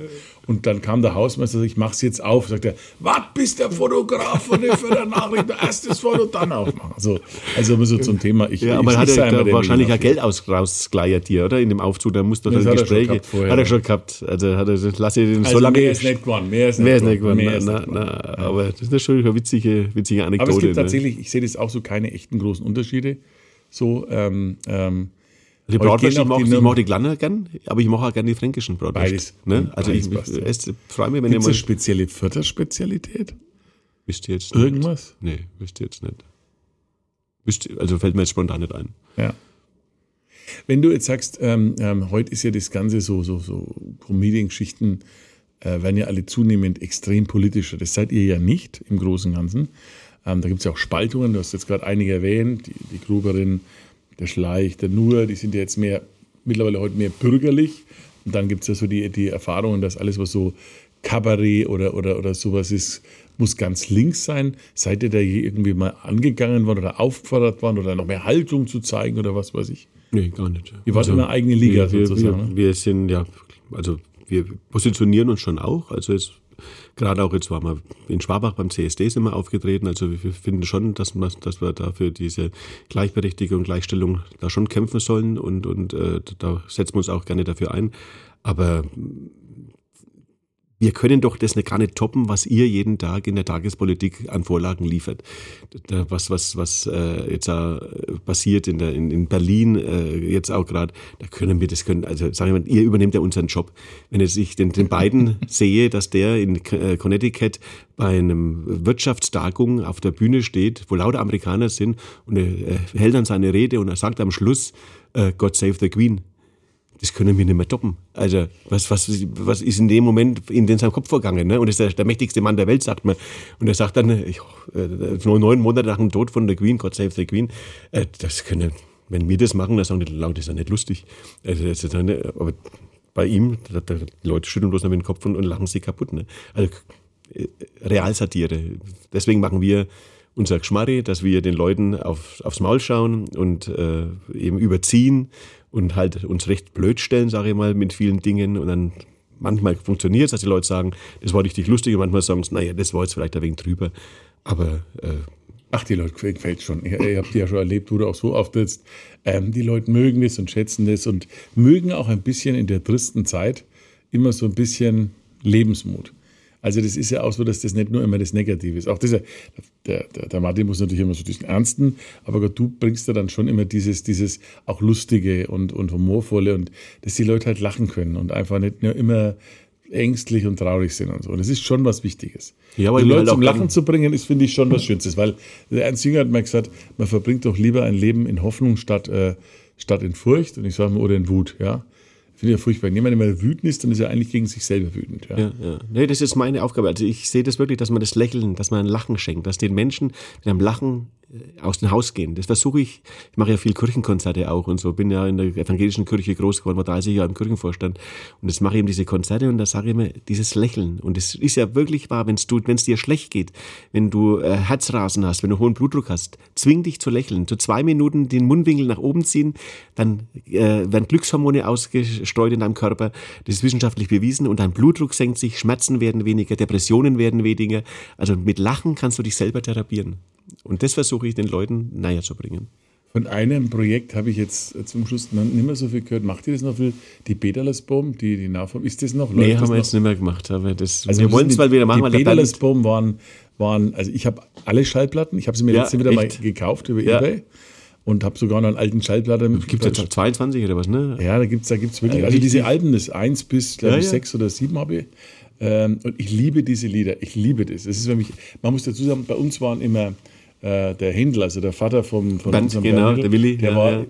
Und dann kam der Hausmeister, ich mach's jetzt auf, sagt er, was bist der Fotograf von Fürther Nachrichten? Erstes Foto, dann aufmachen. Also, also so zum Thema. Ich, ja, aber hat er da wahrscheinlich ein Geld rausgleiert hier, oder? In dem Aufzug, da musste er Gespräche. Hat er, hat er schon gehabt. Also hat er, lass ich den also so lange. Mehr ist nicht geworden. Mehr ist nicht, nicht geworden. Na, na, na, aber das ist schon eine witzige, witzige Anekdote. Aber es gibt ne? tatsächlich, ich sehe das auch so, keine echten großen Unterschiede. So, ähm, ähm, die Bratwurst, ich, mag, ich mag die kleinen gern, aber ich mache auch gerne die fränkischen Bratwurst. Beides. Ne? Also Beides ich, ich, ich freue mich, wenn ihr mal... eine spezielle Vierter-Spezialität? Wisst ihr jetzt nicht? Irgendwas? Nee, wisst ihr jetzt nicht. Wisst, also fällt mir jetzt spontan nicht ein. Ja. Wenn du jetzt sagst, ähm, ähm, heute ist ja das Ganze so, so, so Comedian-Geschichten äh, werden ja alle zunehmend extrem politischer. Das seid ihr ja nicht im Großen und Ganzen. Ähm, da gibt es ja auch Spaltungen, du hast jetzt gerade einige erwähnt, die, die Gruberin, der Schleich, der Nur, die sind ja jetzt mehr, mittlerweile heute mehr bürgerlich. Und dann gibt es ja so die, die Erfahrungen, dass alles, was so Kabarett oder, oder, oder sowas ist, muss ganz links sein. Seid ihr da je irgendwie mal angegangen worden oder aufgefordert worden oder noch mehr Haltung zu zeigen oder was weiß ich? Nee, gar nicht. Ihr wart also, in einer eigenen Liga wir, sozusagen. Wir, ne? wir, sind, ja, also wir positionieren uns schon auch. Also jetzt Gerade auch jetzt waren wir in Schwabach beim CSD sind wir aufgetreten. Also wir finden schon, dass, wir, dass wir da für diese Gleichberechtigung Gleichstellung da schon kämpfen sollen und, und äh, da setzen wir uns auch gerne dafür ein. Aber wir können doch das gar nicht toppen, was ihr jeden Tag in der Tagespolitik an Vorlagen liefert. Was, was, was äh, jetzt äh, passiert in, der, in, in Berlin, äh, jetzt auch gerade, da können wir das können, also sagen wir mal, ihr übernehmt ja unseren Job. Wenn jetzt ich den, den beiden (laughs) sehe, dass der in äh, Connecticut bei einem Wirtschaftstagung auf der Bühne steht, wo lauter Amerikaner sind und er hält dann seine Rede und er sagt am Schluss, uh, God save the Queen das können wir nicht mehr toppen. Also, was, was, was ist in dem Moment in seinem Kopf vorgegangen? Ne? Und das ist der, der mächtigste Mann der Welt, sagt man. Und er sagt dann, ich, äh, neun Monate nach dem Tod von der Queen, God save the Queen, äh, das können, wenn wir das machen, dann sagen die Leute, das ist ja nicht lustig. Also, das ist eine, aber bei ihm, da, da, die Leute schütteln bloß noch dem Kopf und, und lachen sie kaputt. Ne? Also, äh, Realsatire. Deswegen machen wir unser Geschmarri, dass wir den Leuten auf, aufs Maul schauen und äh, eben überziehen und halt uns recht blöd stellen, sage ich mal, mit vielen Dingen und dann manchmal funktioniert es, dass die Leute sagen, das war richtig lustig und manchmal sagen sie, naja, das war jetzt vielleicht ein wenig drüber, aber... Äh, Ach, die Leute gefällt schon. Ihr, ihr habt ja schon erlebt, wo du auch so auftrittst. Ähm, die Leute mögen das und schätzen das und mögen auch ein bisschen in der tristen Zeit immer so ein bisschen Lebensmut. Also das ist ja auch so, dass das nicht nur immer das Negative ist. Auch das, der, der, der Martin muss natürlich immer so diesen Ernsten, aber du bringst da dann schon immer dieses, dieses auch Lustige und, und Humorvolle und dass die Leute halt lachen können und einfach nicht nur immer ängstlich und traurig sind und so. Und das ist schon was Wichtiges. Ja, aber die Leute halt zum Lachen zu bringen, ist, finde ich, schon was Schönstes, weil der Ernst Jünger hat mal gesagt, man verbringt doch lieber ein Leben in Hoffnung statt, äh, statt in Furcht und ich sage mal, oder in Wut, ja. Finde ich ja furchtbar. Wenn jemand immer wütend ist, dann ist er eigentlich gegen sich selber wütend. Ja. Ja, ja. Nee, das ist meine Aufgabe. Also ich sehe das wirklich, dass man das Lächeln, dass man ein Lachen schenkt, dass den Menschen mit einem Lachen äh, aus dem Haus gehen. Das versuche ich. Ich mache ja viel Kirchenkonzerte auch und so. Bin ja in der evangelischen Kirche groß geworden, war 30 Jahre im Kirchenvorstand. Und das mache ich eben diese Konzerte und da sage ich immer dieses Lächeln. Und es ist ja wirklich wahr, wenn es dir schlecht geht, wenn du äh, Herzrasen hast, wenn du hohen Blutdruck hast, zwing dich zu lächeln. Zu zwei Minuten den Mundwinkel nach oben ziehen, dann äh, werden Glückshormone ausgestreut in deinem Körper. Das ist wissenschaftlich bewiesen und dein Blutdruck senkt sich, Schmerzen werden weniger, Depressionen werden weniger. Also mit Lachen kannst du dich selber therapieren. Und das versuche ich den Leuten näher zu bringen. Von einem Projekt habe ich jetzt zum Schluss nicht mehr so viel gehört. Macht ihr das noch viel? Die Bederlersbaum, die, die Nachform, ist das noch? Läuft nee, haben wir wir jetzt nicht mehr gemacht. Aber das, also wir wollen es mal wieder machen. Die Bederlersbaum waren, waren, also ich habe alle Schallplatten, ich habe sie mir ja, letzte wieder echt? mal gekauft über ja. Ebay und habe sogar noch einen alten Schallplatte. Gibt es jetzt 22 oder was, ne? Ja, da gibt es da gibt's wirklich. Also diese Alben, das 1 bis, glaube ich, ja, 6 oder 7 habe ich. Ähm, und ich liebe diese Lieder. Ich liebe das. Es ist für mich, man muss dazu sagen, bei uns waren immer äh, der Händler, also der Vater vom, von Band, unserem genau, Händler, der Willi, der ja, war ja.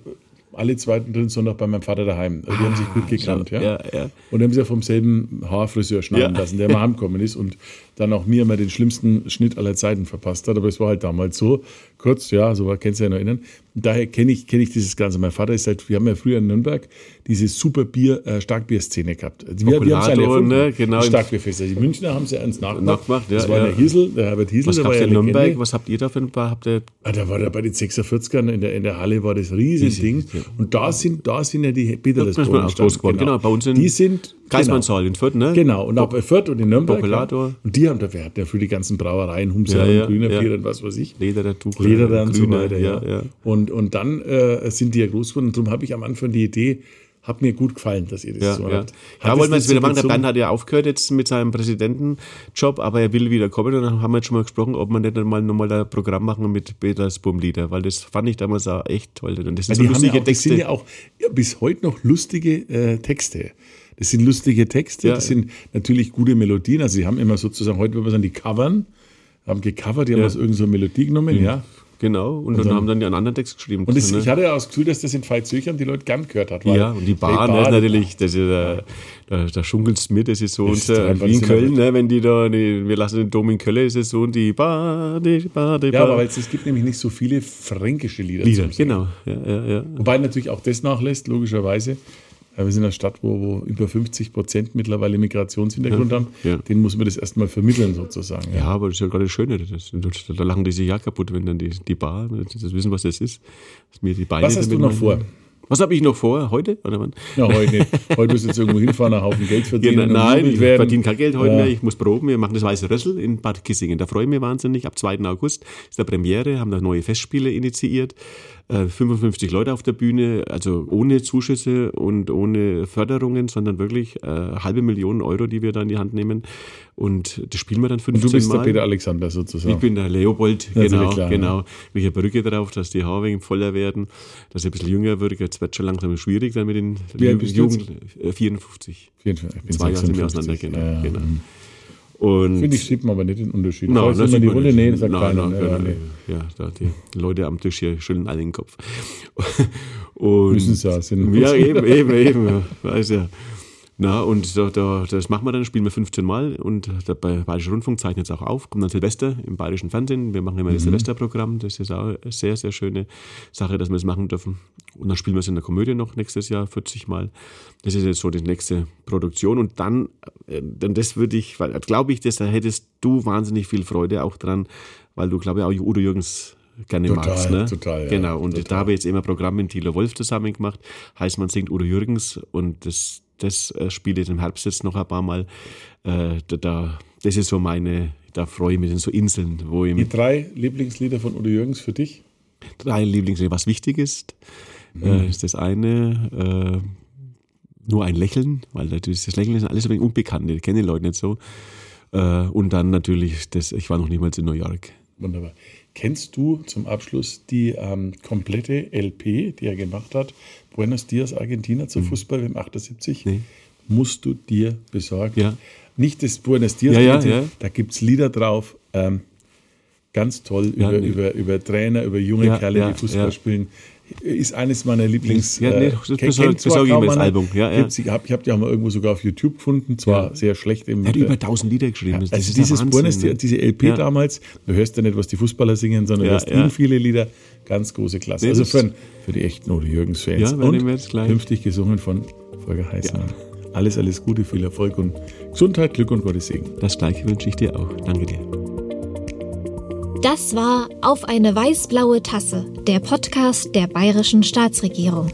alle zweiten, dritten Sonntag bei meinem Vater daheim. Also die ah, haben sich gut ah, gekannt. Ja. Ja, Und haben sie ja vom selben Haarfriseur schneiden lassen, der mal heimgekommen ist und dann auch mir immer den schlimmsten Schnitt aller Zeiten verpasst hat. Aber es war halt damals so. Kurz, ja, so war, kennst du ja noch erinnern. Und daher kenne ich, kenn ich dieses Ganze. Mein Vater ist halt, wir haben ja früher in Nürnberg diese super Bier, äh, Starkbier-Szene gehabt. Wir, wir haben es alle erfunden. Ne? Genau. Starkbierfeste. Die Münchner haben sie ja eins nachgemacht. nachgemacht ja, das war ja. der Hiesel, der Herbert Hiesel. Was war ja in Nürnberg? Was habt ihr da für ein paar? Habt ihr ah, da war da bei den 46ern in der, in der Halle war das Riesending. Ja. Und da sind, da sind ja die geworden. Genau. genau. bei uns in die sind Kreismannshalle genau. in Fürth, ne? Genau, und auch bei Fürth und in Nürnberg. Und die haben da, wer hat ja für die ganzen Brauereien, Humser ja, ja, und Grüner ja. Bier und was weiß ich. Lederer Tuch. Lederer und so weiter, ja. ja. Und, und dann äh, sind die ja groß geworden. Und darum habe ich am Anfang die Idee, hat mir gut gefallen, dass ihr das ja, so ja. habt. Ja, wollen wir jetzt wieder machen. Der Bernd hat ja aufgehört jetzt mit seinem Präsidentenjob, aber er will wieder kommen. Und dann haben wir jetzt schon mal gesprochen, ob wir nicht mal nochmal ein Programm machen mit Peters Bumlieder, weil das fand ich damals auch echt toll. Und das sind so lustige ja auch, Texte. Das sind ja auch bis heute noch lustige äh, Texte. Das sind lustige Texte, ja. das sind natürlich gute Melodien. Also sie haben immer sozusagen, heute würde man sagen, die covern, haben gecovert, die haben aus irgendeiner so Melodie genommen, mhm. ja. Genau, und, und dann, haben dann einen anderen Text geschrieben. Und das, ne? ich hatte ja auch das Gefühl, dass das in Veitshöchern die Leute gern gehört hat. ja, und die Bahn hey, natürlich, das ist, da, da, da schunkelst mit, das ist so das unser, wie in Köln, ne, wenn die da, die, wir lassen den Dom in Köln, ist es so und die Bahn, die Bahn, die Ja, aber es gibt nämlich nicht so viele fränkische Lieder. Lieder, genau. Ja, ja, ja. Wobei natürlich auch das nachlässt, logischerweise. Wir sind eine Stadt, wo, wo über 50 Prozent mittlerweile Migrationshintergrund ja, haben. Ja. Den muss man das erstmal vermitteln, sozusagen. Ja, ja aber das ist ja gerade das Schöne. Das, da lachen die sich ja kaputt, wenn dann die, die Bar, das wissen, was das ist. Mir die Beine was hast du noch vor? Was habe ich noch vor? Heute? Oder wann? Ja, heute nicht. Heute musst du jetzt irgendwo hinfahren, einen Haufen Geld verdienen. Genau, nein, ich verdiene kein Geld heute ja. mehr. Ich muss proben. Wir machen das Weiße Rössel in Bad Kissingen. Da freue ich mich wahnsinnig. Ab 2. August ist der Premiere, haben da neue Festspiele initiiert. 55 äh, Leute auf der Bühne, also ohne Zuschüsse und ohne Förderungen, sondern wirklich äh, halbe Millionen Euro, die wir da in die Hand nehmen. Und das spielen wir dann 15 Mal. Und du bist Mal. der Peter Alexander sozusagen. Ich bin der Leopold, ja, genau, klar, genau. Ja. Mit der Brücke drauf, dass die Haare wegen voller werden, dass ich ein bisschen jünger wird. Jetzt wird schon langsam schwierig dann mit den Jugend. 54. 54. Zwei Jahre sind wir auseinander, genau. Ja, genau. Mhm. Und Finde ich, sieht man aber nicht den Unterschied. No, das sieht die Runde, nee, sagt no, keiner. No, ja, nee. ja, da die Leute am Tisch hier schütteln alle den Kopf. (laughs) Und, Müssen sie ja, sind Ja, eben, eben, eben. Weiß ja. Na, und da, da, das machen wir dann, spielen wir 15 Mal und der Bayerische Rundfunk zeichnet es auch auf, kommt dann Silvester im Bayerischen Fernsehen. Wir machen immer mhm. das Silvesterprogramm, das ist auch eine sehr, sehr schöne Sache, dass wir das machen dürfen. Und dann spielen wir es in der Komödie noch nächstes Jahr 40 Mal. Das ist jetzt so die nächste Produktion und dann, äh, denn das würde ich, weil glaube ich, das, da hättest du wahnsinnig viel Freude auch dran, weil du, glaube ich, auch Udo Jürgens gerne total, magst. Ne? Total, ja. Genau, und total. da habe ich jetzt immer ein Programm mit Thilo Wolf zusammen gemacht. Heißt, man singt Udo Jürgens und das das äh, spiele ich im Herbst jetzt noch ein paar Mal. Äh, da, das ist so meine, da freue ich mich, sind so Inseln, wo ich. Die drei Lieblingslieder von Udo Jürgens für dich? Drei Lieblingslieder, was wichtig ist, mhm. äh, ist das eine. Äh, nur ein Lächeln, weil natürlich das Lächeln ist alles ein wenig unbekannt, die kennen die Leute nicht so. Äh, und dann natürlich, das, ich war noch niemals in New York. Wunderbar. Kennst du zum Abschluss die ähm, komplette LP, die er gemacht hat, Buenos Dias Argentina zu mhm. Fußball im 78? Nee. Musst du dir besorgen. Ja. Nicht das Buenos Dias, ja, ja, ja. da gibt es Lieder drauf. Ähm, Ganz toll über, nee. über, über Trainer, über junge Kerle, die Fußball spielen. Ist eines meiner Lieblings. Ja, nee, äh, das zwar besorge ich mir das Album. Ja, ja. Ich habe hab die auch mal irgendwo sogar auf YouTube gefunden, zwar Ja. sehr schlecht im Er hat äh, über 1000 Lieder geschrieben. Das also dieses Buenos, ne? diese LP Ja. damals, du hörst ja nicht, was die Fußballer singen, sondern Ja, du hörst ja. viele Lieder, ganz große Klasse. Nee, also für, für die echten Ole Jürgens-Fans. Ja, gleich. künftig gesungen von Volker Heißmann. Alles, alles Gute, viel Erfolg und Gesundheit, Glück und Gottes Segen. Das gleiche wünsche ich dir auch. Danke dir. Das war Auf eine weiß-blaue Tasse, der Podcast der bayerischen Staatsregierung.